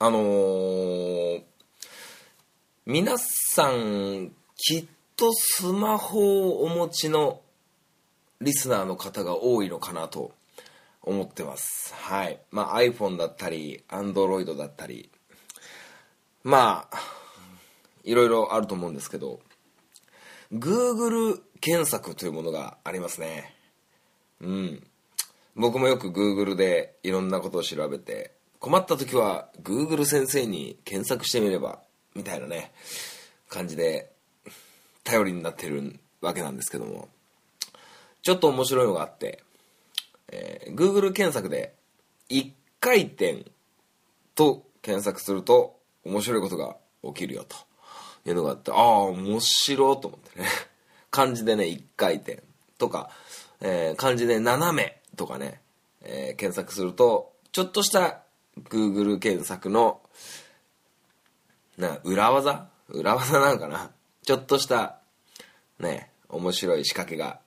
あのー、皆さんきっとスマホをお持ちのリスナーの方が多いのかなと思ってます。はい。まあ iPhone だったり Android だったり。まあいろいろあると思うんですけど Google 検索というものがありますね。うん。僕もよく Google でいろんなことを調べて困った時は Google 先生に検索してみればみたいなね感じで頼りになってるわけなんですけども。ちょっと面白いのがあって、えー、Google 検索で1回転と検索すると面白いことが起きるよと。いうのがあってああ面白いと思ってね。漢字でね1回転とか、えー、漢字で斜めとかね、えー、検索するとちょっとした Google 検索のな裏技？裏技なのかな？ちょっとしたね面白い仕掛けが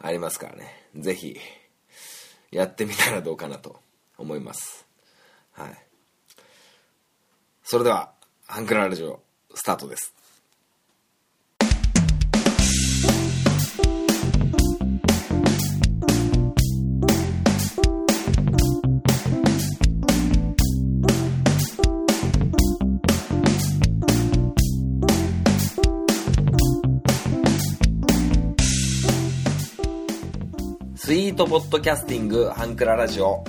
ありますからね。是非やってみたらどうかなと思います。はい。それではハンクララジオスタートです。トポッドキャスティングハンクララジオ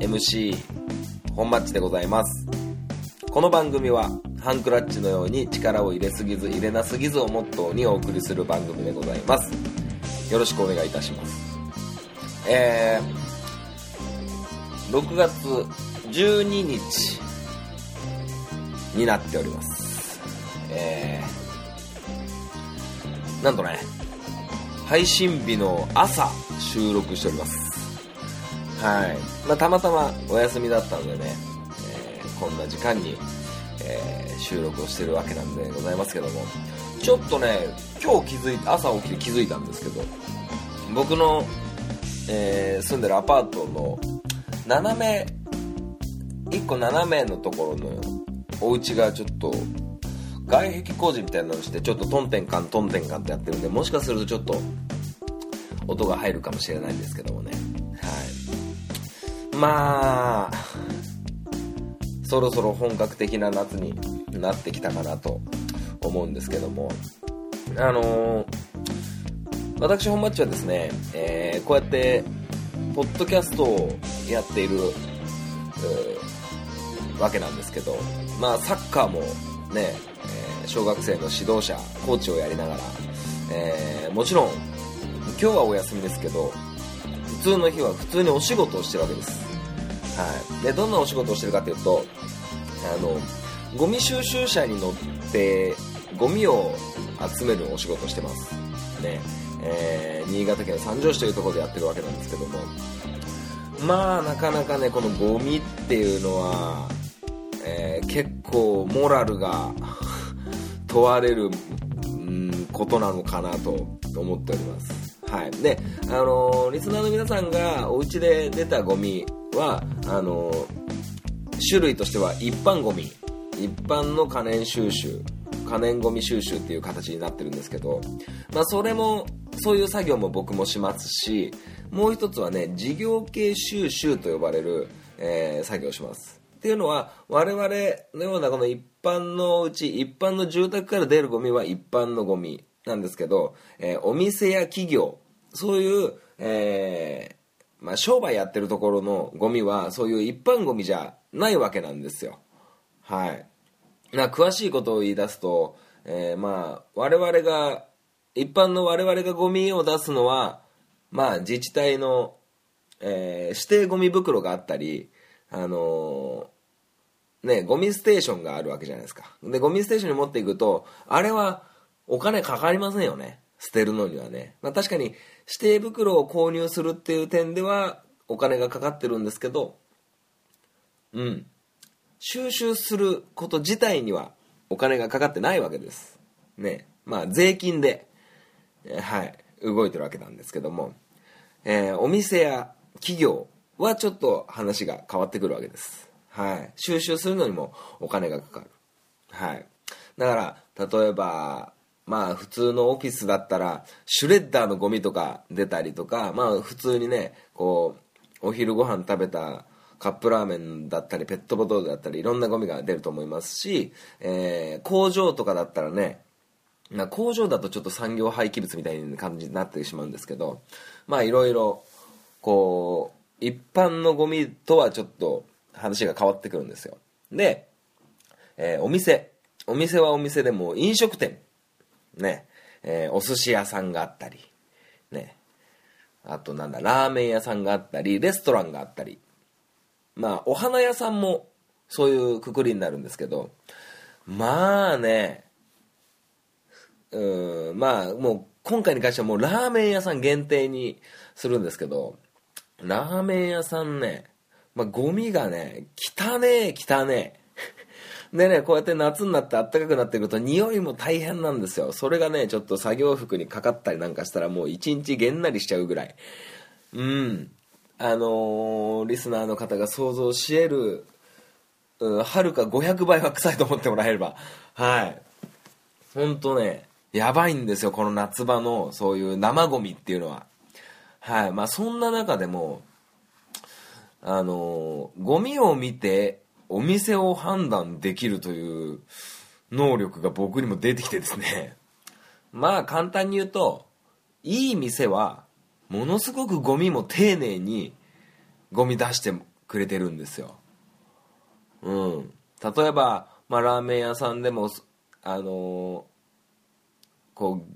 MC 本マッチでございます。この番組はハンクラッチのように力を入れすぎず入れなすぎずをモットーにお送りする番組でございます。よろしくお願いいたします。えー、6月12日になっております。えー、なんとね配信日の朝収録しております。はい。まあ、たまたまお休みだったのでね、えー、こんな時間に、えー、収録をしてるわけなんでございますけども。ちょっとね今日気づい朝起きて気づいたんですけど僕の、えー、住んでるアパートの斜め1個斜めのところのお家がちょっと外壁工事みたいなのしてちょっとトンテンカントンテンカンってやってるんでもしかするとちょっと音が入るかもしれないんですけどもね。はい。まあそろそろ本格的な夏になってきたかなと思うんですけども。あのー、私本マッチはですね、えー、こうやってポッドキャストをやっている、わけなんですけどまあサッカーもね小学生の指導者コーチをやりながら、えー、もちろん今日はお休みですけど普通の日は普通にお仕事をしてるわけです、はい、でどんなお仕事をしてるかというとあのゴミ収集車に乗ってゴミを集めるお仕事をしてます。ね。えー、新潟県三条市というところでやってるわけなんですけども。まあなかなかねこのゴミっていうのは、えー、結構モラルが問われる、うん、ことなのかなと思っております。はい。で、あのー、リスナーの皆さんがお家で出たゴミは、あのー、種類としては一般ゴミ、一般の可燃収集、可燃ゴミ収集っていう形になってるんですけど、まあそれも、そういう作業も僕もしますし、もう一つはね、事業系収集と呼ばれる、えー、作業をします。っていうのは我々のようなこの一般のうち一般の住宅から出るゴミは一般のゴミなんですけど、えー、お店や企業そういう、えー、まあ、商売やってるところのゴミはそういう一般ゴミじゃないわけなんですよ。はい。な詳しいことを言い出すと、えー、まあ我々が一般の我々がゴミを出すのはまあ自治体の、えー、指定ゴミ袋があったりあのね、ゴミステーションがあるわけじゃないですか。で、ゴミステーションに持っていくと、あれはお金かかりませんよね。捨てるのにはね。まあ確かに指定袋を購入するっていう点ではお金がかかってるんですけど、うん。収集すること自体にはお金がかかってないわけです。ね。まあ税金で、えー、はい、動いてるわけなんですけども、えー、お店や企業はちょっと話が変わってくるわけです。はい。収集するのにもお金がかかる。はい。だから例えばまあ普通のオフィスだったらシュレッダーのゴミとか出たりとかまあ普通にねこうお昼ご飯食べたカップラーメンだったりペットボトルだったりいろんなゴミが出ると思いますし、えー、工場とかだったらねまあ、工場だとちょっと産業廃棄物みたいな感じになってしまうんですけどまあいろいろこう一般のゴミとはちょっと話が変わってくるんですよ。で、えー、お店。お店はお店でも飲食店。ね、えー、お寿司屋さんがあったり。ね。あとなんだラーメン屋さんがあったりレストランがあったり。まあお花屋さんもそういうくくりになるんですけど。まあね。うんまあもう今回に関してはもうラーメン屋さん限定にするんですけど。ラーメン屋さんね、まあ、ゴミがね汚ねえ汚ねえ でね、こうやって夏になって暖かくなってくると匂いも大変なんですよ。それがね、ちょっと作業服にかかったりなんかしたらもう一日げんなりしちゃうぐらい。うん。あのー、リスナーの方が想像し得る、はるか500倍は臭いと思ってもらえれば。はい。ほんとね、やばいんですよ、この夏場のそういう生ゴミっていうのは。はい。まあそんな中でも、あの、ゴミを見てお店を判断できるという能力が僕にも出てきてですね。まあ簡単に言うと、いい店はものすごくゴミも丁寧にゴミ出してくれてるんですよ。うん。例えば、まあラーメン屋さんでも、あのこう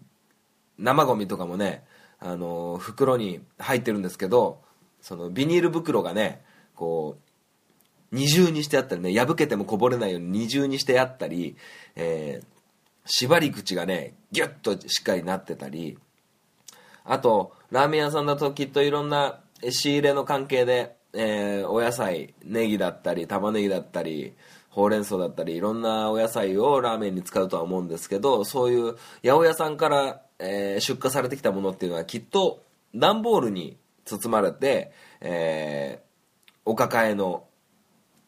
生ゴミとかもね、あの袋に入ってるんですけどそのビニール袋がねこう二重にしてあったりね破けてもこぼれないように二重にしてあったり、えー、縛り口がねギュッとしっかりなってたりあとラーメン屋さんだときっといろんな仕入れの関係で、えー、お野菜ネギだったり玉ねぎだったりほうれん草だったりいろんなお野菜をラーメンに使うとは思うんですけどそういう八百屋さんから、えー、出荷されてきたものっていうのはきっと段ボールに包まれて、えー、お抱えの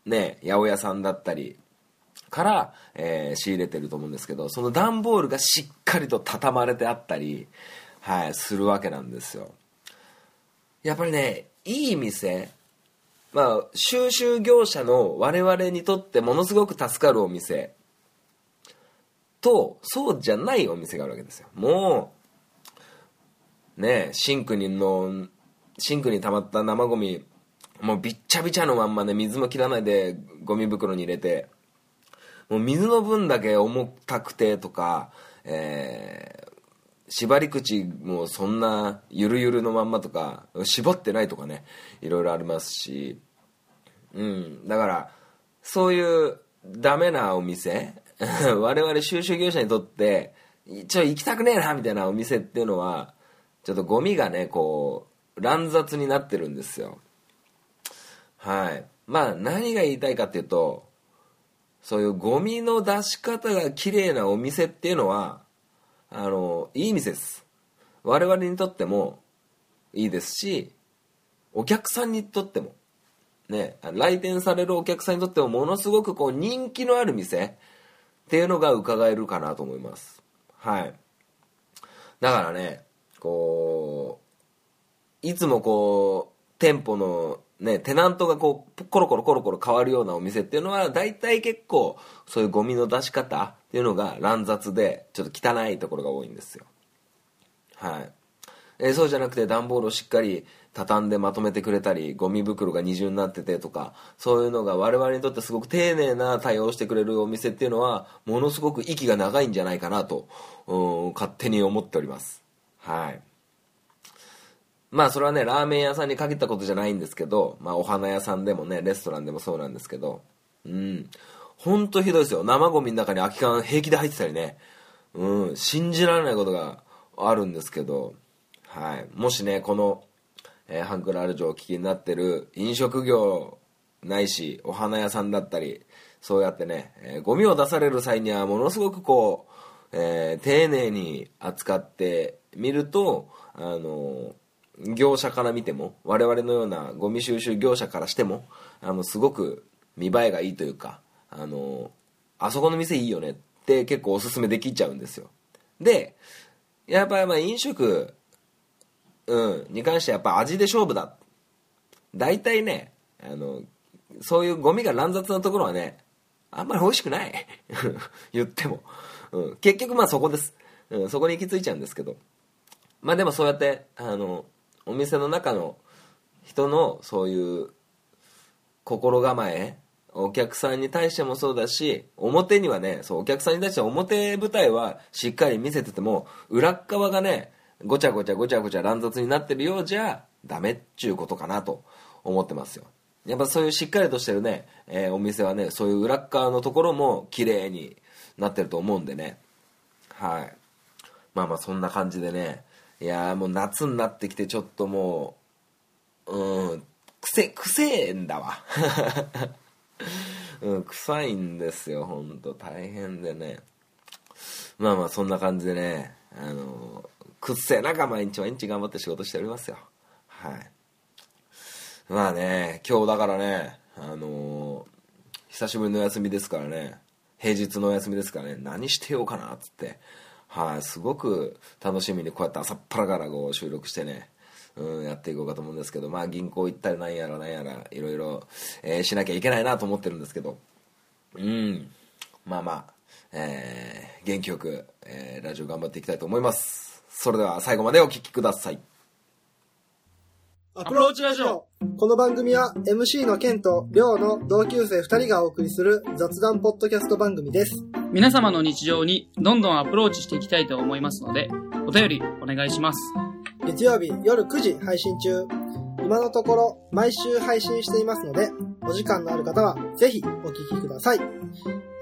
ね八百屋さんだったりから、えー、仕入れてると思うんですけどその段ボールがしっかりと畳まれてあったり、はい、するわけなんですよ。やっぱりねいい店まあ、収集業者の我々にとってものすごく助かるお店とそうじゃないお店があるわけですよ。もうねシンクにのシンクに溜まった生ゴミもうびっちゃびちゃのまんまね水も切らないでゴミ袋に入れてもう水の分だけ重たくてとか、えー、縛り口もそんなゆるゆるのまんまとか絞ってないとかねいろいろありますしうんだからそういうダメなお店 我々収集業者にとってちょ行きたくねえなみたいなお店っていうのはちょっとゴミがねこう乱雑になってるんですよ。はい。まあ何が言いたいかっていうとそういうゴミの出し方が綺麗なお店っていうのはあのいい店です。我々にとってもいいですしお客さんにとっても。ね来店されるお客さんにとってもものすごくこう人気のある店っていうのが伺えるかなと思います。はい。だからねこういつもこう店舗のね、テナントがこう、コロコロコロコロ変わるようなお店っていうのは、大体結構、そういうゴミの出し方っていうのが乱雑で、ちょっと汚いところが多いんですよ。はい。えー、そうじゃなくて段ボールをしっかり畳んでまとめてくれたり、ゴミ袋が二重になっててとか、そういうのが我々にとってすごく丁寧な対応してくれるお店っていうのは、ものすごく息が長いんじゃないかなと、うん、勝手に思っております。はい。まあそれはねラーメン屋さんに限ったことじゃないんですけど、まあ、お花屋さんでもねレストランでもそうなんですけどうん。ほんとひどいですよ。生ゴミの中に空き缶平気で入ってたりね。うん。信じられないことがあるんですけど。はい。もしねこの、えー、ハンクラルジョをお聞きになってる飲食業ないしお花屋さんだったりそうやってね、えー、ゴミを出される際にはものすごくこう、えー、丁寧に扱ってみるとあのー業者から見ても我々のようなゴミ収集業者からしてもあのすごく見栄えがいいというか、あの、あそこの店いいよねって結構おすすめできちゃうんですよ。で、やっぱりまあ飲食、うん、に関してはやっぱ味で勝負だ。大体ね、あの、そういうゴミが乱雑なところはね、あんまり美味しくない。言っても。うん、結局まあそこです、うん。そこに行き着いちゃうんですけど。まあでもそうやって、あの、お店の中の人のそういう心構え、お客さんに対してもそうだし、表にはね、そう、お客さんに対して表舞台はしっかり見せてても、裏側がね、ごちゃごちゃごちゃごちゃ乱雑になってるようじゃダメっちゅうことかなと思ってますよ。やっぱそういうしっかりとしてるね、えー、お店はね、そういう裏側のところも綺麗になってると思うんでね。はい。まあまあそんな感じでね、いやもう夏になってきてちょっともう、うん、癖、癖えんだわ。うん、臭いんですよ、ほんと。大変でね。まあまあそんな感じでね、あのくっせえ中毎日毎日頑張って仕事しておりますよ。はい。まあね、今日だからね、あのー、久しぶりの休みですからね、平日のお休みですからね、何してようかなっつって、はい、すごく楽しみにこうやって朝っぱらからこう収録してね、うん、やっていこうかと思うんですけど、まあ銀行行ったりなんやらなんやら、いろいろ、えー、しなきゃいけないなと思ってるんですけど、うん、まあまあ、えー、元気よく、えー、ラジオ頑張っていきたいと思います。それでは最後までお聴きください。アプローチラジオこの番組は MC のケンとリョウの同級生2人がお送りする雑談ポッドキャスト番組です。皆様の日常にどんどんアプローチしていきたいと思いますので、お便りお願いします。月曜日夜9時配信中。今のところ毎週配信していますので、お時間のある方はぜひお聞きください。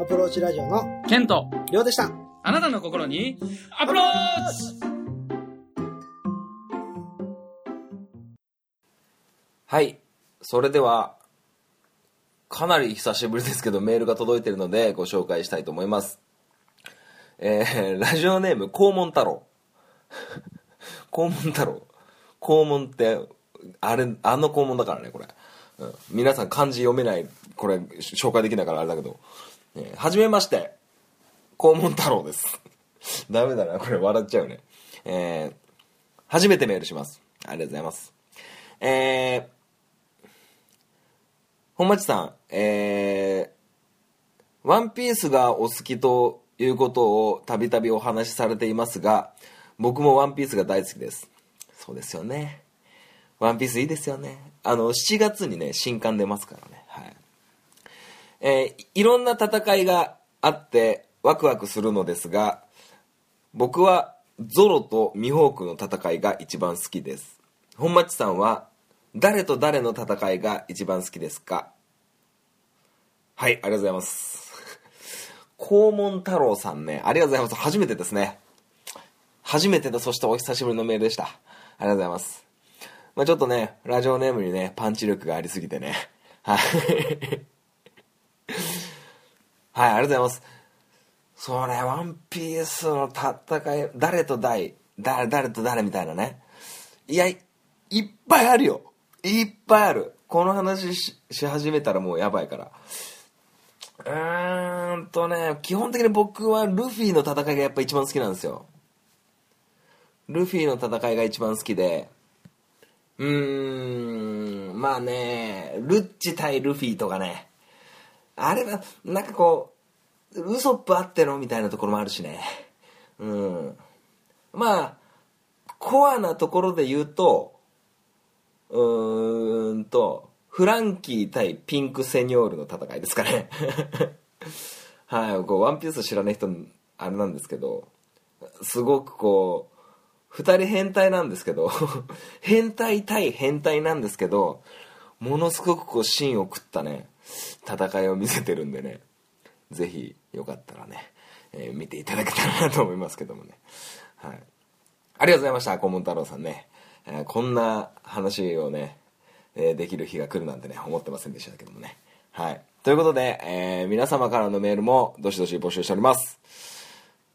アプローチラジオのケント、リョウでした。あなたの心にアプローチはい。それでは、かなり久しぶりですけど、メールが届いてるので、ご紹介したいと思います。えー、ラジオネーム、肛門太郎。肛門太郎。肛門って、あれ、あの肛門だからね、これ。うん、皆さん漢字読めない、これ、紹介できないからあれだけど。えー、はじめまして、肛門太郎です。ダメだな、これ笑っちゃうね。えー、初めてメールします。ありがとうございます。えー、本町さん、えー、ワンピースがお好きということをたびたびお話しされていますが、僕もワンピースが大好きです。そうですよね。ワンピースいいですよね。あの、7月にね、新刊出ますからね。はい。えー、いろんな戦いがあってワクワクするのですが、僕はゾロとミホークの戦いが一番好きです。本町さんは誰と誰の戦いが一番好きですか？はい、ありがとうございます。肛門太郎さんね、ありがとうございます。初めてですね。初めてで、そしてお久しぶりのメールでした。ありがとうございます。まあちょっとね、ラジオネームにね、パンチ力がありすぎてね。はい。はい、ありがとうございます。それ、ワンピースの戦い、誰と誰、誰、誰と誰みたいなね。いや、いっぱいあるよ。いっぱいある。この話し始めたらもうやばいから。うーんとね、基本的に僕はルフィの戦いがやっぱ一番好きなんですよ。ルフィの戦いが一番好きで、うーん、まあね、ルッチ対ルフィとかね、あれは、なんかこう、ウソップあってのみたいなところもあるしね。うん。まあ、コアなところで言うと、うーんと、フランキー対ピンクセニョールの戦いですかね。はい、こう、ワンピース知らない人、あれなんですけど、すごくこう、二人変態なんですけど、変態対変態なんですけど、ものすごくこう、芯を食ったね、戦いを見せてるんでね、ぜひ、よかったらね、えー、見ていただけたらなと思いますけどもね。はい。ありがとうございました、コモン太郎さんね。えー、こんな話をね、え、できる日が来るなんてね、思ってませんでしたけどもね。はい。ということで、えー、皆様からのメールもどしどし募集しております。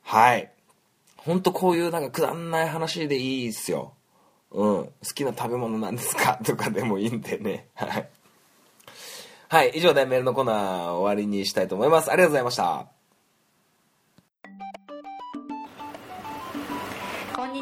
はい。ほんとこういうなんかくだんない話でいいっすよ。うん。好きな食べ物なんですか？とかでもいいんでね。はい。はい、以上でメールのコーナー終わりにしたいと思います。ありがとうございました。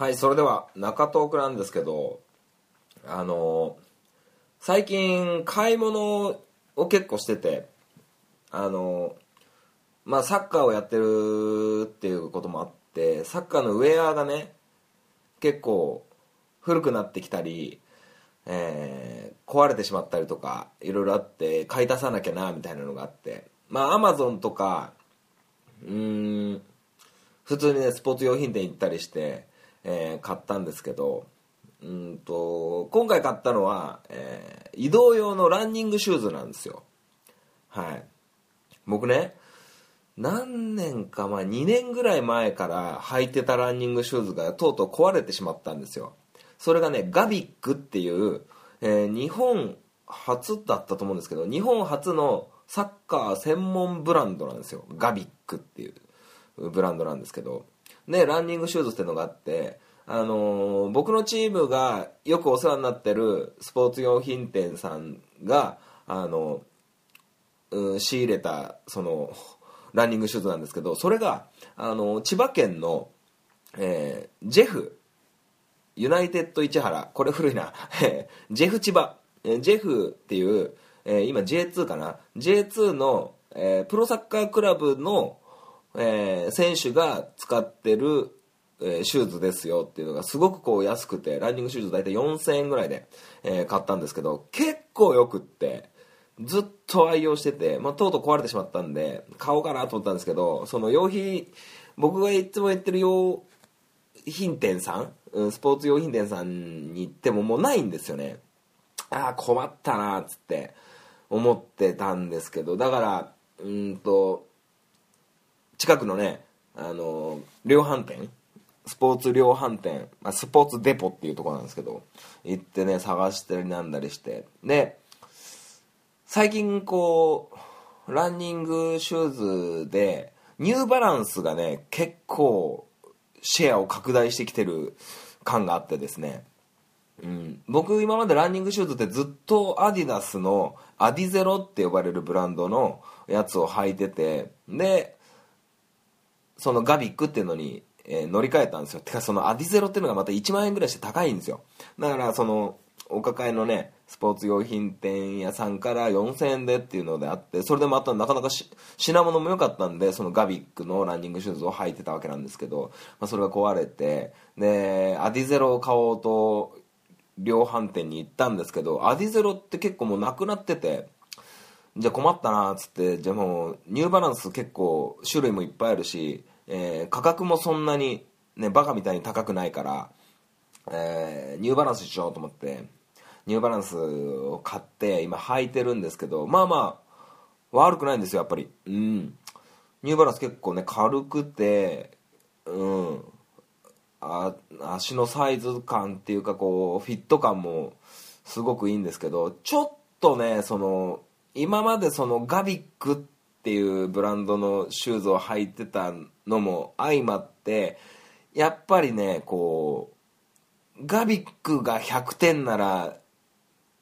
はい、それでは中トークなんですけど、あの最近買い物を結構してて、あのまあサッカーをやってるっていうこともあって、サッカーのウェアがね、結構古くなってきたり、えー壊れてしまったりとか、いろいろあって、買い足さなきゃな、みたいなのがあって、まあアマゾンとか、うん、普通にねスポーツ用品店行ったりして、えー買ったんですけどうんと今回買ったのは、えー移動用のランニングシューズなんですよ。はい。僕ね何年か前2年ぐらい前から履いてたランニングシューズがとうとう壊れてしまったんですよ。それがねガビックっていう、えー日本初だったと思うんですけど日本初のサッカー専門ブランドなんですよ。ガビックっていうブランドなんですけど。ねランニングシューズっていうのがあってあのー僕のチームがよくお世話になってるスポーツ用品店さんがあのうん仕入れたそのランニングシューズなんですけどそれがあの千葉県の、えージェフユナイテッド市原これ古いなジェフ千葉えージェフっていう、えー今 J2 かな J2 の、えープロサッカークラブの、えー選手が使ってる、えーシューズですよっていうのがすごくこう安くてランニングシューズ大体4000円ぐらいで、えー買ったんですけど結構よくってずっと愛用してて、まあ、とうとう壊れてしまったんで買おうかなと思ったんですけどその用品僕がいつも言ってる用品店さんうんスポーツ用品店さんに行ってももうないんですよね。ああ困ったなっつって思ってたんですけどだからうんと近くのねあの量販店スポーツ量販店、まあ、スポーツデポっていうとこなんですけど行ってね探したりなんだりしてで最近こうランニングシューズでニューバランスがね結構シェアを拡大してきてる感があってですね。うん、僕今までランニングシューズってずっとアディダスのアディゼロって呼ばれるブランドのやつを履いててでそのガビックっていうのに、えー乗り換えたんですよ。てかそのアディゼロっていうのがまた1万円ぐらいして高いんですよ。だからそのお抱えのねスポーツ用品店屋さんから4000円でっていうのであってそれでまたなかなかし品物も良かったんでそのガビックのランニングシューズを履いてたわけなんですけど、まあ、それが壊れてでアディゼロを買おうと量販店に行ったんですけどアディゼロって結構もうなくなっててじゃあ困ったなっつってじゃあもうニューバランス結構種類もいっぱいあるし、えー価格もそんなにねバカみたいに高くないから、えーニューバランスしようと思ってニューバランスを買って今履いてるんですけどまあまあ悪くないんですよやっぱり。うん。ニューバランス結構ね軽くてうん。あ足のサイズ感っていうかこうフィット感もすごくいいんですけどちょっとねその今までそのガビックっていうブランドのシューズを履いてたのも相まってやっぱりねこうガビックが100点なら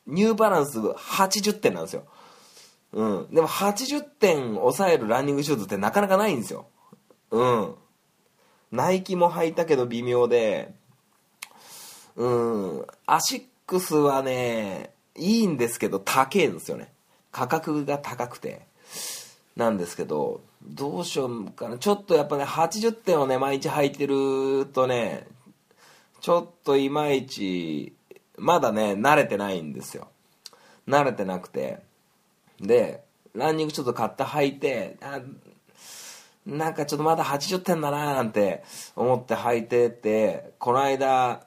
ニューバランス80点なんですよ。うん。でも80点抑えるランニングシューズってなかなかないんですよ。うん。ナイキも履いたけど微妙で、うん、アシックスはね、いいんですけど高いんですよね。価格が高くて。なんですけど、どうしようかな。ちょっとやっぱね、80点をね、毎日履いてるとね、ちょっといまいち、まだね、慣れてないんですよ。慣れてなくて。で、ランニングちょっと買って履いて、あなんかちょっとまだ80点だなーなんて思って履いてて、この間、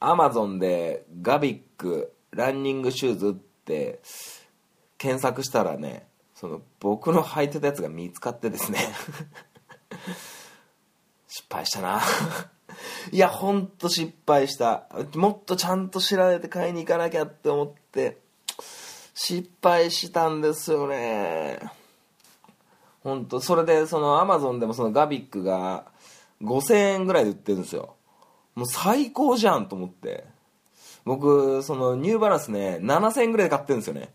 アマゾンでガビックランニングシューズっって検索したらねその僕の履いてたやつが見つかってですね。失敗したな。いやほんと失敗した。もっとちゃんと調べて買いに行かなきゃって思って失敗したんですよね。本当それでそのアマゾンでもそのガビックが5000円ぐらいで売ってるんですよ。もう最高じゃんと思って。僕そのニューバランスね7000円ぐらいで買ってるんですよね。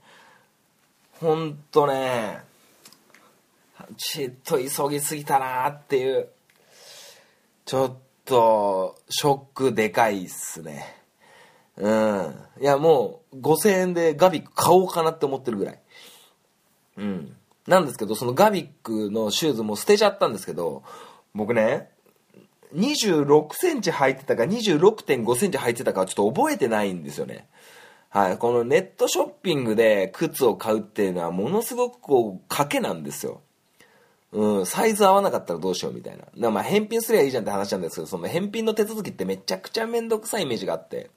ほんとねちっと急ぎすぎたなっていうちょっとショックでかいっすね。うん。いやもう5000円でガビック買おうかなって思ってるぐらい。うん。なんですけどそのガビックのシューズも捨てちゃったんですけど僕ね26センチ履いてたか26.5センチ履いてたかはちょっと覚えてないんですよね。はい。このネットショッピングで靴を買うっていうのはものすごくこう、賭けなんですよ。うん、サイズ合わなかったらどうしようみたいな。まあ返品すりゃいいじゃんって話なんですけど、その返品の手続きってめちゃくちゃめんどくさいイメージがあって。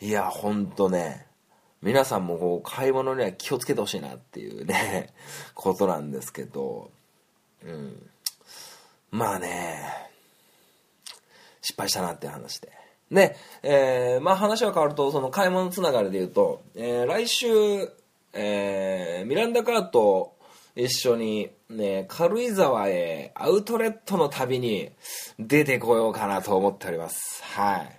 いや、ほんとね、皆さんもこう、買い物には気をつけてほしいなっていうね、ことなんですけど、うん。まあね、失敗したなっていう話で。で、えーまあ話は変わると、その買い物つながりで言うと、えー来週、えーミランダカーと一緒に、ね、軽井沢へアウトレットの旅に出てこようかなと思っております。はい。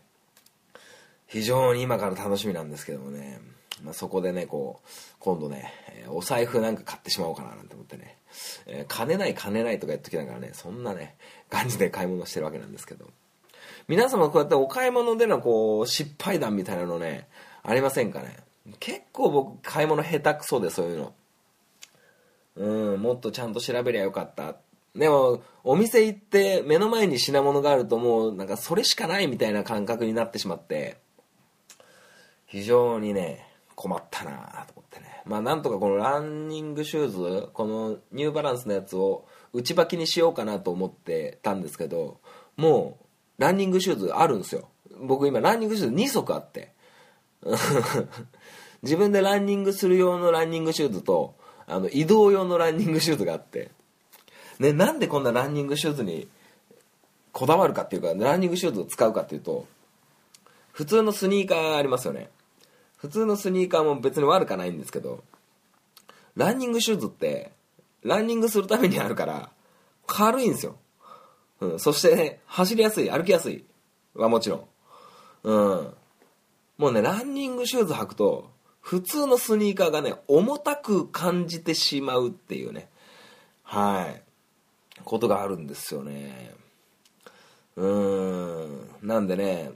非常に今から楽しみなんですけどもね、まあ、そこでね、こう、今度ね、お財布なんか買ってしまおうかななんて思ってね、えー金ない金ないとか言っときながらね、そんなね、感じで買い物してるわけなんですけど。皆様こうやってお買い物でのこう、失敗談みたいなのね、ありませんかね？結構僕、買い物下手くそでそういうの。うん、もっとちゃんと調べりゃよかった。でも、お店行って目の前に品物があるともう、なんかそれしかないみたいな感覚になってしまって、非常にね、困ったなと思ってね。まあなんとかこのランニングシューズ、このニューバランスのやつを内履きにしようかなと思ってたんですけど、もう、ランニングシューズあるんですよ。僕今ランニングシューズ2足あって。自分でランニングする用のランニングシューズと、あの、移動用のランニングシューズがあって。ね、なんでこんなランニングシューズにこだわるかっていうか、ランニングシューズを使うかっていうと、普通のスニーカーありますよね。普通のスニーカーも別に悪かないんですけど、ランニングシューズって、ランニングするためにあるから、軽いんですよ。うん、そして、ね、走りやすい、歩きやすいはもちろん。うん。もうね、ランニングシューズ履くと、普通のスニーカーがね、重たく感じてしまうっていうね、はい、ことがあるんですよね。うーん。なんでね、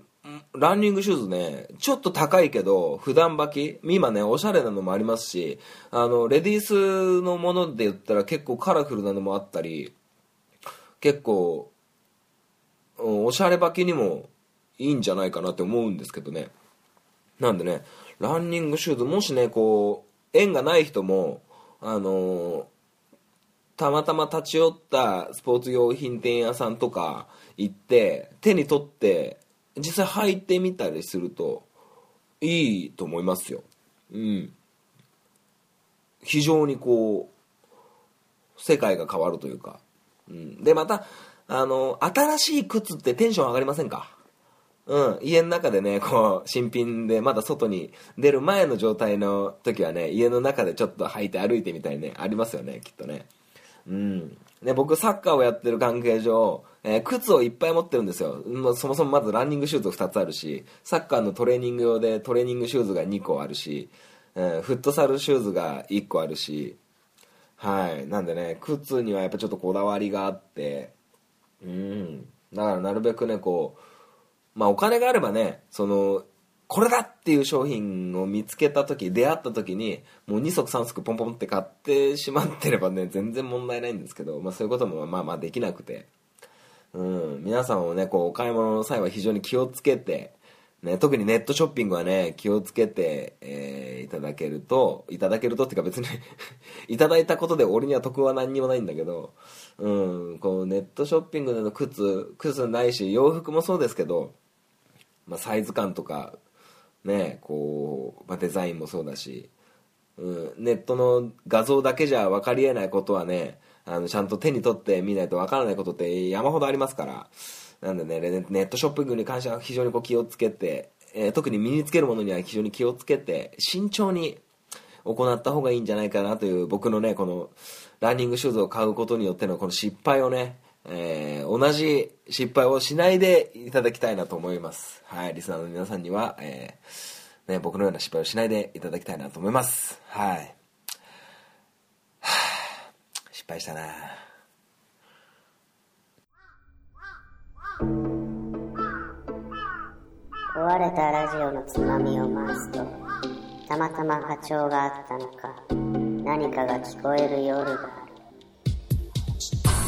ランニングシューズね、ちょっと高いけど、普段履き、今ね、おしゃれなのもありますし、あの、レディースのもので言ったら結構カラフルなのもあったり、結構、おしゃれ履きにもいいんじゃないかなって思うんですけどね。なんでね、ランニングシューズ、もしね、こう、縁がない人も、あのたまたま立ち寄ったスポーツ用品店屋さんとか行って、手に取って、実際履いてみたりすると、いいと思いますよ。うん。非常にこう、世界が変わるというか。うん。で、また、あの、新しい靴ってテンション上がりませんか？うん、家の中でね、こう、新品でまだ外に出る前の状態の時はね、家の中でちょっと履いて歩いてみたいね、ありますよね、きっとね。うん。ね、僕サッカーをやってる関係上、えー靴をいっぱい持ってるんですよ。もうそもそもまずランニングシューズ2つあるし、サッカーのトレーニング用でトレーニングシューズが2個あるし、えーフットサルシューズが1個あるし、はい。なんでね、靴にはやっぱちょっとこだわりがあって、うん。だからなるべくね、こう、まあお金があればね、その、これだっていう商品を見つけた時、出会った時に、もう2足3足ポンポンって買ってしまってればね、全然問題ないんですけど、まあそういうこともまあまあできなくて、うん、皆さんもね、こうお買い物の際は非常に気をつけて、ね、特にネットショッピングはね、気をつけて、えーいただけると、いただけるとっていうか別に いただいたことで俺には得は何にもないんだけど、うん、こうネットショッピングでの靴、靴ないし、洋服もそうですけど、まあ、サイズ感とか、ねこう、まあ、デザインもそうだし、うん、ネットの画像だけじゃ分かりえないことはねあのちゃんと手に取ってみないと分からないことって山ほどありますからなんでねネットショッピングに関しては非常にこう気をつけて、えー特に身につけるものには非常に気をつけて慎重に行った方がいいんじゃないかなという僕のねこのランニングシューズを買うことによってのこの失敗をね、えー同じ失敗をしないでいただきたいなと思います。はいリスナーの皆さんには、えーね、僕のような失敗をしないでいただきたいなと思います。はい。はあ失敗したな壊れたラジオのつまみを回すとたまたま波長があったのか何かが聞こえる夜がある。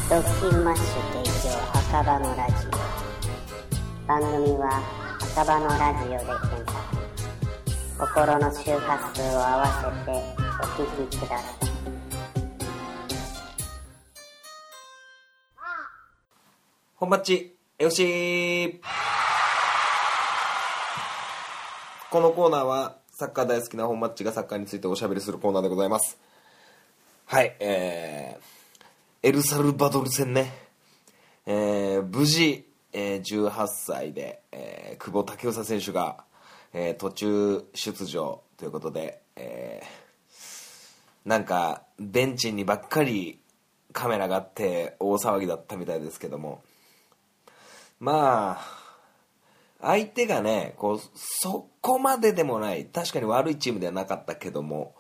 ドッキンマッシュ提供赤羽のラジオ。番組は赤羽のラジオで検索。心の周波数を合わせてお聞きください。本マッチ FC このコーナーはサッカー大好きな本マッチがサッカーについておしゃべりするコーナーでございます。はいえー、エルサルバドル戦ね。えー、無事、えー、18歳で、えー、久保建英選手が、えー、途中出場ということで、えー、なんかベンチにばっかりカメラがあって大騒ぎだったみたいですけども。まあ相手がねこうそこまででもない確かに悪いチームではなかったけども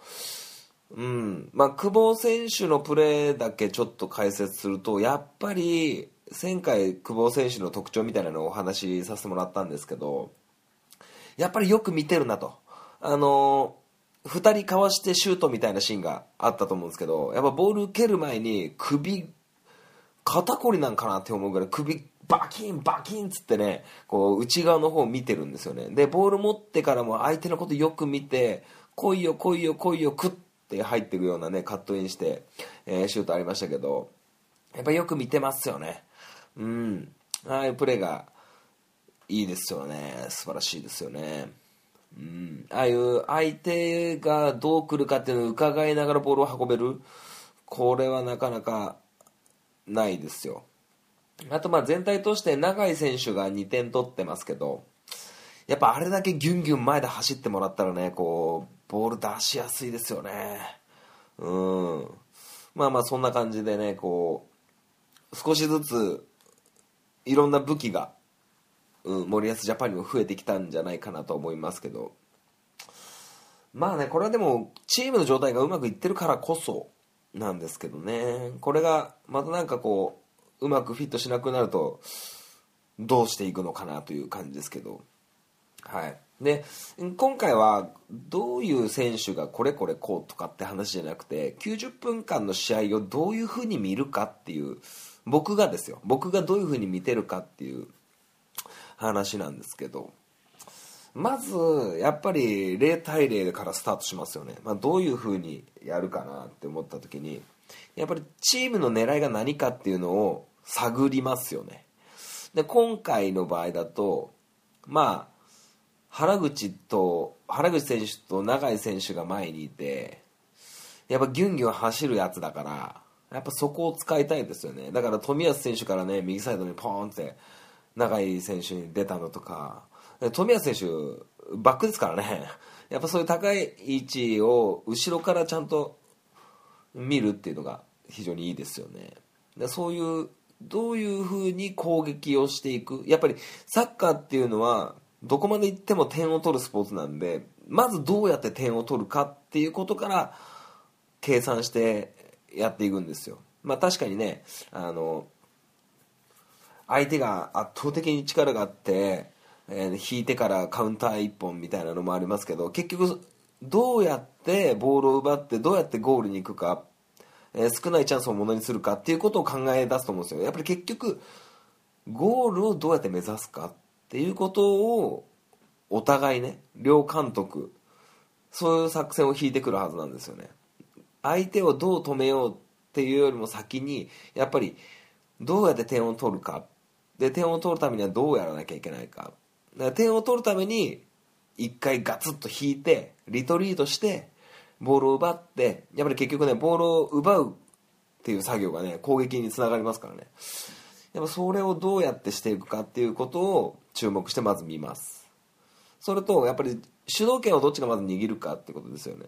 うんまあ久保選手のプレーだけちょっと解説するとやっぱり前回久保選手の特徴みたいなのをお話しさせてもらったんですけどやっぱりよく見てるなと。あの2人かわしてシュートみたいなシーンがあったと思うんですけどやっぱボール受ける前に首肩こりなんかなって思うぐらい首バキンバキンっつってねこう内側の方を見てるんですよね。でボール持ってからも相手のことよく見て来いよ来いよ来いよクッて入ってくようなねカットインして、えーシュートありましたけどやっぱよく見てますよね。うん。ああいうプレーがいいですよね。素晴らしいですよね。うん、ああいう相手がどう来るかっていうのを伺いながらボールを運べる。これはなかなかないですよ。あとまあ全体として永井選手が2点取ってますけどやっぱあれだけギュンギュン前で走ってもらったらねこうボール出しやすいですよね。うん。まあまあそんな感じでねこう少しずついろんな武器が、うん、森保ジャパンにも増えてきたんじゃないかなと思いますけど。まあねこれはでもチームの状態がうまくいってるからこそなんですけどね。これがまたなんかこううまくフィットしなくなるとどうしていくのかなという感じですけど。はい。で今回はどういう選手がこれこれこうとかって話じゃなくて90分間の試合をどういうふうに見るかっていう僕がですよ。僕がどういうふうに見てるかっていう話なんですけど。まずやっぱり0対0からスタートしますよね、まあ、どういうふうにやるかなって思った時にやっぱりチームの狙いが何かっていうのを探りますよね。で今回の場合だとまあ原口と原口選手と永井選手が前にいてやっぱギュンギュン走るやつだからやっぱそこを使いたいですよね。だから冨安選手からね右サイドにポーンって永井選手に出たのとか冨安選手バックですからね。やっぱそういう高い位置を後ろからちゃんと見るっていうのが非常にいいですよね。でそういうどういうふうに攻撃をしていく？やっぱりサッカーっていうのはどこまで行っても点を取るスポーツなんでまずどうやって点を取るかっていうことから計算してやっていくんですよ。まあ確かにねあの相手が圧倒的に力があって、え引いてからカウンター1本みたいなのもありますけど結局どうやってボールを奪ってどうやってゴールに行くか、えー少ないチャンスをものにするかっていうことを考え出すと思うんですよ。やっぱり結局ゴールをどうやって目指すかっていうことをお互いね両監督そういう作戦を引いてくるはずなんですよね。相手をどう止めようっていうよりも先にやっぱりどうやって点を取るか。で点を取るためにはどうやらなきゃいけないか。ら点を取るために一回ガツッと引いてリトリートしてボールを奪ってやっぱり結局ねボールを奪うっていう作業がね攻撃につながりますからね。やっぱそれをどうやってしていくかっていうことを注目してまず見ます。それとやっぱり主導権をどっちがまず握るかってことですよね。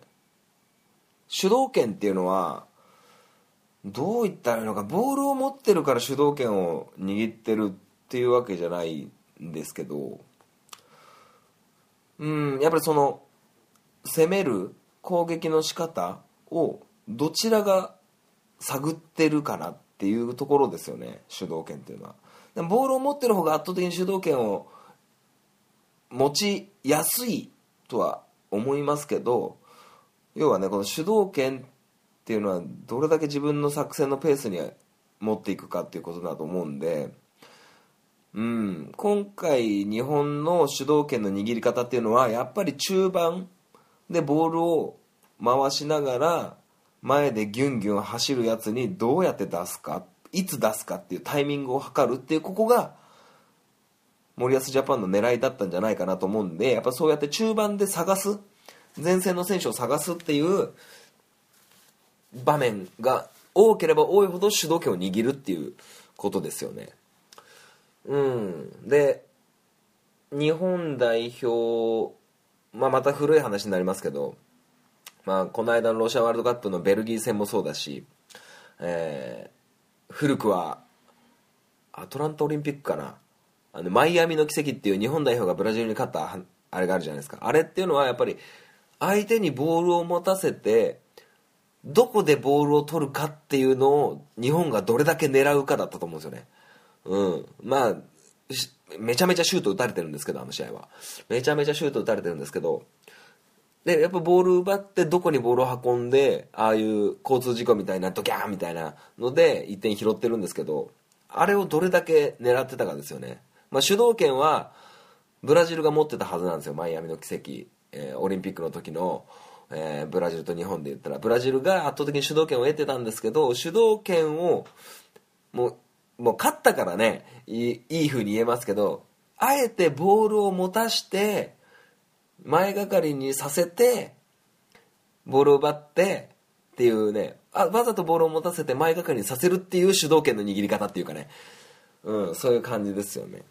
主導権っていうのはどう言ったらいいのかボールを持ってるから主導権を握ってるっていうわけじゃないんですけどうんやっぱりその攻める攻撃の仕方をどちらが探ってるからっていうところですよね主導権っていうのは。でもボールを持ってる方が圧倒的に主導権を持ちやすいとは思いますけど要はねこの主導権っていうのはどれだけ自分の作戦のペースに持っていくかっていうことだと思うんでうん今回日本の主導権の握り方っていうのはやっぱり中盤でボールを回しながら前でギュンギュン走るやつにどうやって出すかいつ出すかっていうタイミングを測るっていうここが森保ジャパンの狙いだったんじゃないかなと思うんでやっぱそうやって中盤で探す前線の選手を探すっていう場面が多ければ多いほど主導権を握るっていうことですよね。うん、で日本代表、まあ、また古い話になりますけど、まあ、この間のロシアワールドカップのベルギー戦もそうだし、えー古くはアトランタオリンピックかな。あのマイアミの奇跡っていう日本代表がブラジルに勝ったあれがあるじゃないですか。あれっていうのはやっぱり相手にボールを持たせてどこでボールを取るかっていうのを日本がどれだけ狙うかだったと思うんですよね。うん。まあめちゃめちゃシュート打たれてるんですけどあの試合は。めちゃめちゃシュート打たれてるんですけどでやっぱボール奪ってどこにボールを運んでああいう交通事故みたいなドキャーみたいなので1点拾ってるんですけどあれをどれだけ狙ってたかですよね、まあ、主導権はブラジルが持ってたはずなんですよ。マイアミの奇跡、えーオリンピックの時の、えーブラジルと日本で言ったら。ブラジルが圧倒的に主導権を得てたんですけど主導権をもうもう勝ったからねいいいい風に言えますけどあえてボールを持たして前がかりにさせてボールを奪ってっていうねあわざとボールを持たせて前がかりにさせるっていう主導権の握り方っていうかね、うん、そういう感じですよね。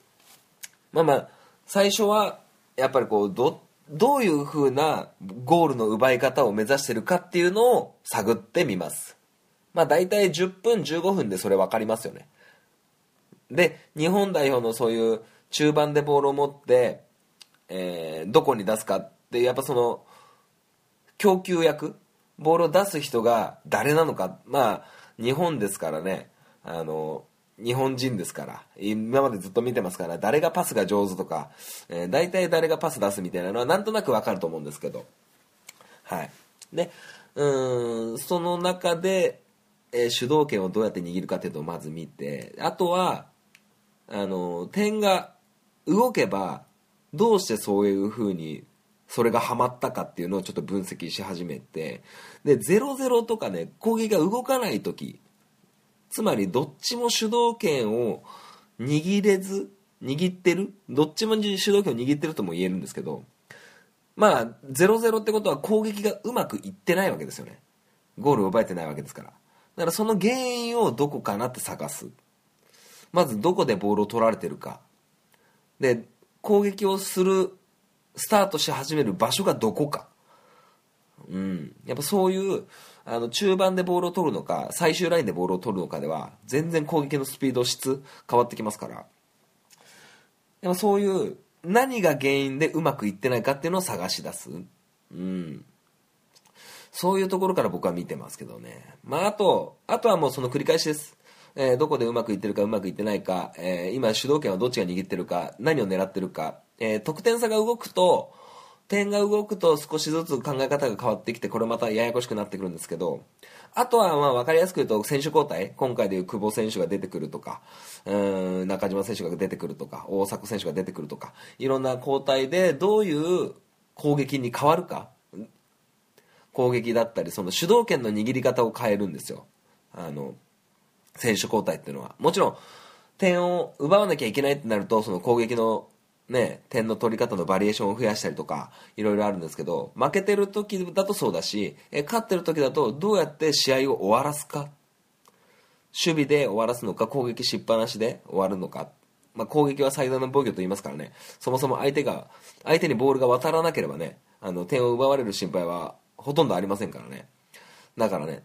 まあまあ最初はやっぱりこうどどういう風なゴールの奪い方を目指してるかっていうのを探ってみます。まあ大体10分15分でそれ分かりますよね。で日本代表のそういう中盤でボールを持って、えーどこに出すかってやっぱその供給役ボールを出す人が誰なのか。まあ日本ですからね。あの日本人ですから。今までずっと見てますから誰がパスが上手とか、えー大体誰がパス出すみたいなのはなんとなくわかると思うんですけど。はい。でうんその中で、えー主導権をどうやって握るかっていうのをまず見てあとはあの点が動けばどうしてそういう風にそれがハマったかっていうのをちょっと分析し始めてで0-0とかね攻撃が動かない時つまりどっちも主導権を握れず握ってるどっちも主導権を握ってるとも言えるんですけどまあ0-0ってことは攻撃がうまくいってないわけですよね。ゴールを奪えてないわけですから。だからその原因をどこかなって探す。まずどこでボールを取られてるか。で攻撃をするスタートし始める場所がどこか。うん、やっぱそういうあの中盤でボールを取るのか最終ラインでボールを取るのかでは全然攻撃のスピード質変わってきますから。でもそういう何が原因でうまくいってないかっていうのを探し出す、うん、そういうところから僕は見てますけどね、まあ、あとあとはもうその繰り返しです、えーどこでうまくいってるかうまくいってないか、えー今主導権はどっちが握ってるか何を狙ってるか、えー得点差が動くと点が動くと少しずつ考え方が変わってきてこれまたややこしくなってくるんですけどあとはまあ分かりやすく言うと選手交代今回でいう久保選手が出てくるとかうん中島選手が出てくるとか大迫選手が出てくるとかいろんな交代でどういう攻撃に変わるか攻撃だったりその主導権の握り方を変えるんですよ。あの選手交代っていうのはもちろん点を奪わなきゃいけないってなるとその攻撃のね、点の取り方のバリエーションを増やしたりとか、いろいろあるんですけど、負けてる時だとそうだし、え勝ってる時だとどうやって試合を終わらすか？守備で終わらすのか、攻撃しっぱなしで終わるのか？まあ、攻撃は最大の防御と言いますからね、そもそも相手が、相手にボールが渡らなければね、あの、点を奪われる心配はほとんどありませんからね。だからね、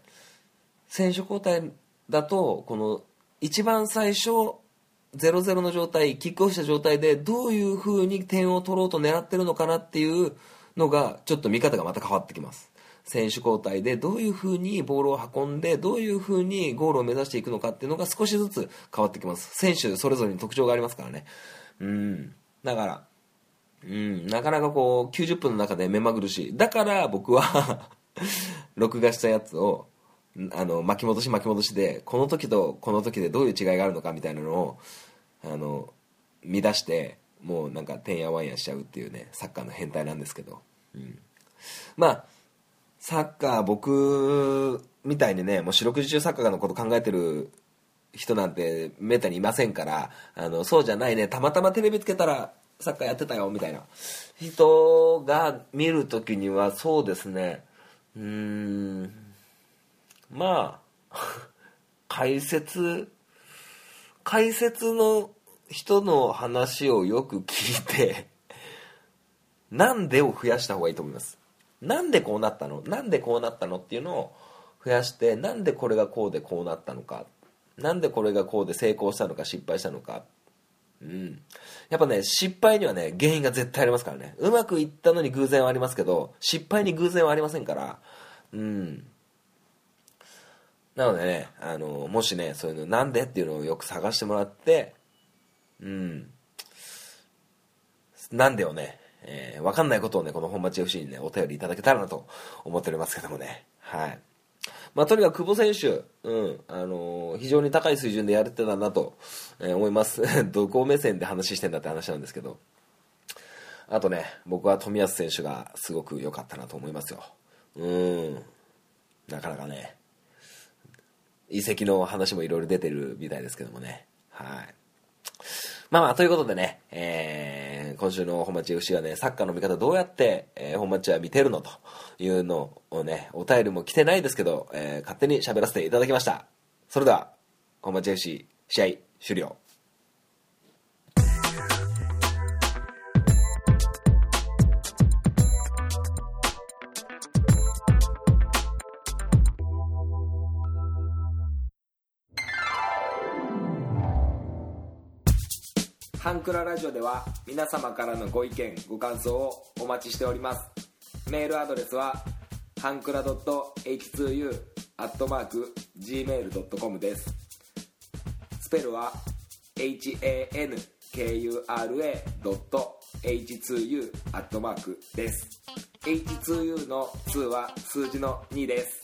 選手交代だと、この、一番最初、0-0の状態、キックオフした状態で、どういう風に点を取ろうと狙ってるのかなっていうのが、ちょっと見方がまた変わってきます。選手交代でどういう風にボールを運んで、どういう風にゴールを目指していくのかっていうのが少しずつ変わってきます。選手それぞれに特徴がありますからね。うん。だから、うん、なかなかこう、90分の中で目まぐるしい。だから僕は、録画したやつを、あの、巻き戻し巻き戻しで、この時とこの時でどういう違いがあるのかみたいなのを、あの、見出して、もうなんか、てんやわんやしちゃうっていうね、サッカーの変態なんですけど。うん。まあ、サッカー僕みたいにね、もう四六時中サッカーのこと考えてる人なんてめったにいませんから、あの、そうじゃないね、たまたまテレビつけたらサッカーやってたよ、みたいな人が見るときにはそうですね、うーん、まあ、解説、解説の人の話をよく聞いて、なんでを増やした方がいいと思います？なんでこうなったの？なんでこうなったのっていうのを増やして、なんでこれがこうでこうなったのか？なんでこれがこうで成功したのか失敗したのか？うん。やっぱね、失敗にはね、原因が絶対ありますからね。うまくいったのに偶然はありますけど、失敗に偶然はありませんから、うん。なのでね、あの、もしね、そういうのなんでっていうのをよく探してもらって、うん。なんでをね、えーわかんないことをね、この本町 FC にね、お便りいただけたらなと思っておりますけどもね。はい。まあ、とにかく久保選手、うん、あのー非常に高い水準でやれてたなと、えー思います。どこ目線で話してんだって話なんですけど。あとね、僕は冨安選手がすごく良かったなと思いますよ。うん。なかなかね、遺跡の話もいろいろ出てるみたいですけどもね。はい。まあまあ、ということでね、えー今週の本町 FC はね、サッカーの見方どうやって、えー本町は見てるのというのをね、お便りも来てないですけど、えー勝手に喋らせていただきました。それでは、本町 FC 試合終了。ハンクララジオでは皆様からのご意見ご感想をお待ちしております。メールアドレスはハンクラ .h2u.gmail.com です。スペルは hankura.h2u です。H2U の2は数字の2です。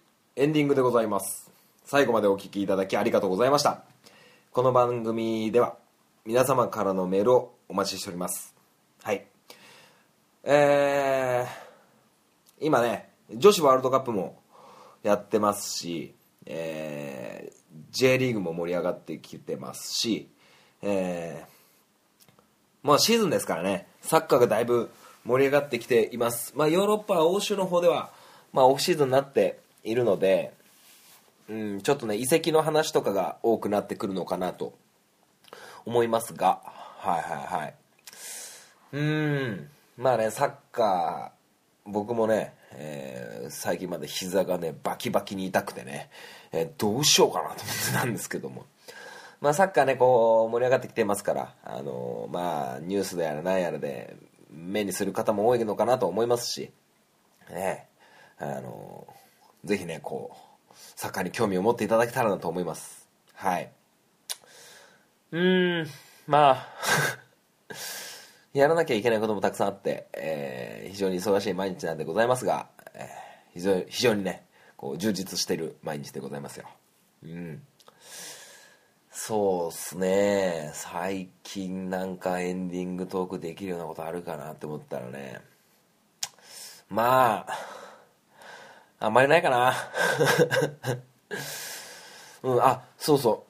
エンディングでございます。最後までお聞きいただきありがとうございました。この番組では皆様からのメールをお待ちしております。はい。えー、今ね、女子ワールドカップもやってますし、えー、J リーグも盛り上がってきてますし、えー、まあシーズンですからね、サッカーがだいぶ盛り上がってきています。まあヨーロッパ、欧州の方では、まあオフシーズンになっているので、うん、ちょっとね、移籍の話とかが多くなってくるのかなと思いますが、はいはいはい。うん、まあね、サッカー、僕もね、えー最近まで膝がね、バキバキに痛くてね、えーどうしようかなと思ってたんですけども、まあサッカーね、こう、盛り上がってきてますから、あのーまあ、ニュースでやら何やらで、目にする方も多いのかなと思いますし、ね、あのーぜひね、こう、サッカーに興味を持っていただけたらなと思います。はい。うーん、まあ、やらなきゃいけないこともたくさんあって、えー非常に忙しい毎日なんでございますが、えー非常に非常にね、こう充実している毎日でございますよ。うん。そうっすね。最近なんかエンディングトークできるようなことあるかなって思ったらね。まあ、あんまりないかな。うん、あ、そうそ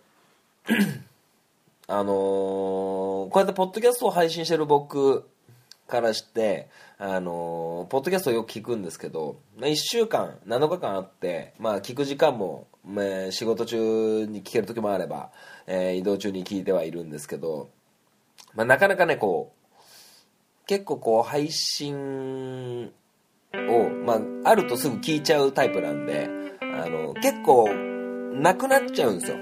う。あのーこうやってポッドキャストを配信してる僕からして、あのーポッドキャストをよく聞くんですけど、1週間、7日間あって、まあ聞く時間も、まあ仕事中に聞ける時もあれば、え移動中に聞いてはいるんですけど、まあなかなかね、こう、結構こう配信を、まあ、あるとすぐ聞いちゃうタイプなんで、あの、結構、なくなっちゃうんですよ。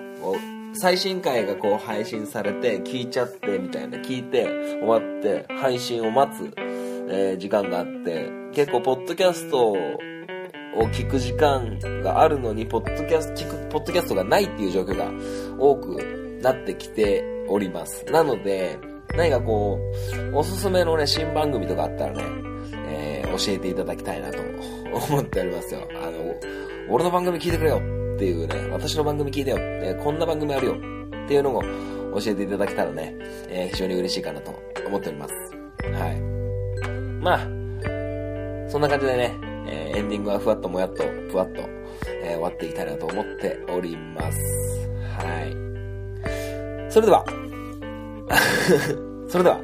最新回がこう配信されて、聞いちゃって、みたいな、聞いて、終わって、配信を待つ、えー時間があって、結構、ポッドキャストを聞く時間があるのに、ポッドキャスト、聞く、ポッドキャストがないっていう状況が多くなってきております。なので、何かこう、おすすめのね、新番組とかあったらね、教えていただきたいなと思っておりますよ。あの、俺の番組聞いてくれよっていうね、私の番組聞いてよ、ね、こんな番組あるよっていうのも教えていただけたらね、えー非常に嬉しいかなと思っております。はい。まあ、そんな感じでね、えーエンディングはふわっともやっと、ふわっと、えー終わっていきたいなと思っております。はい。それでは、それでは、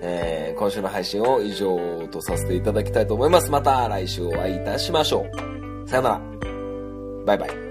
えー今週の配信を以上とさせていただきたいと思います。また来週お会いいたしましょう。さよなら。バイバイ。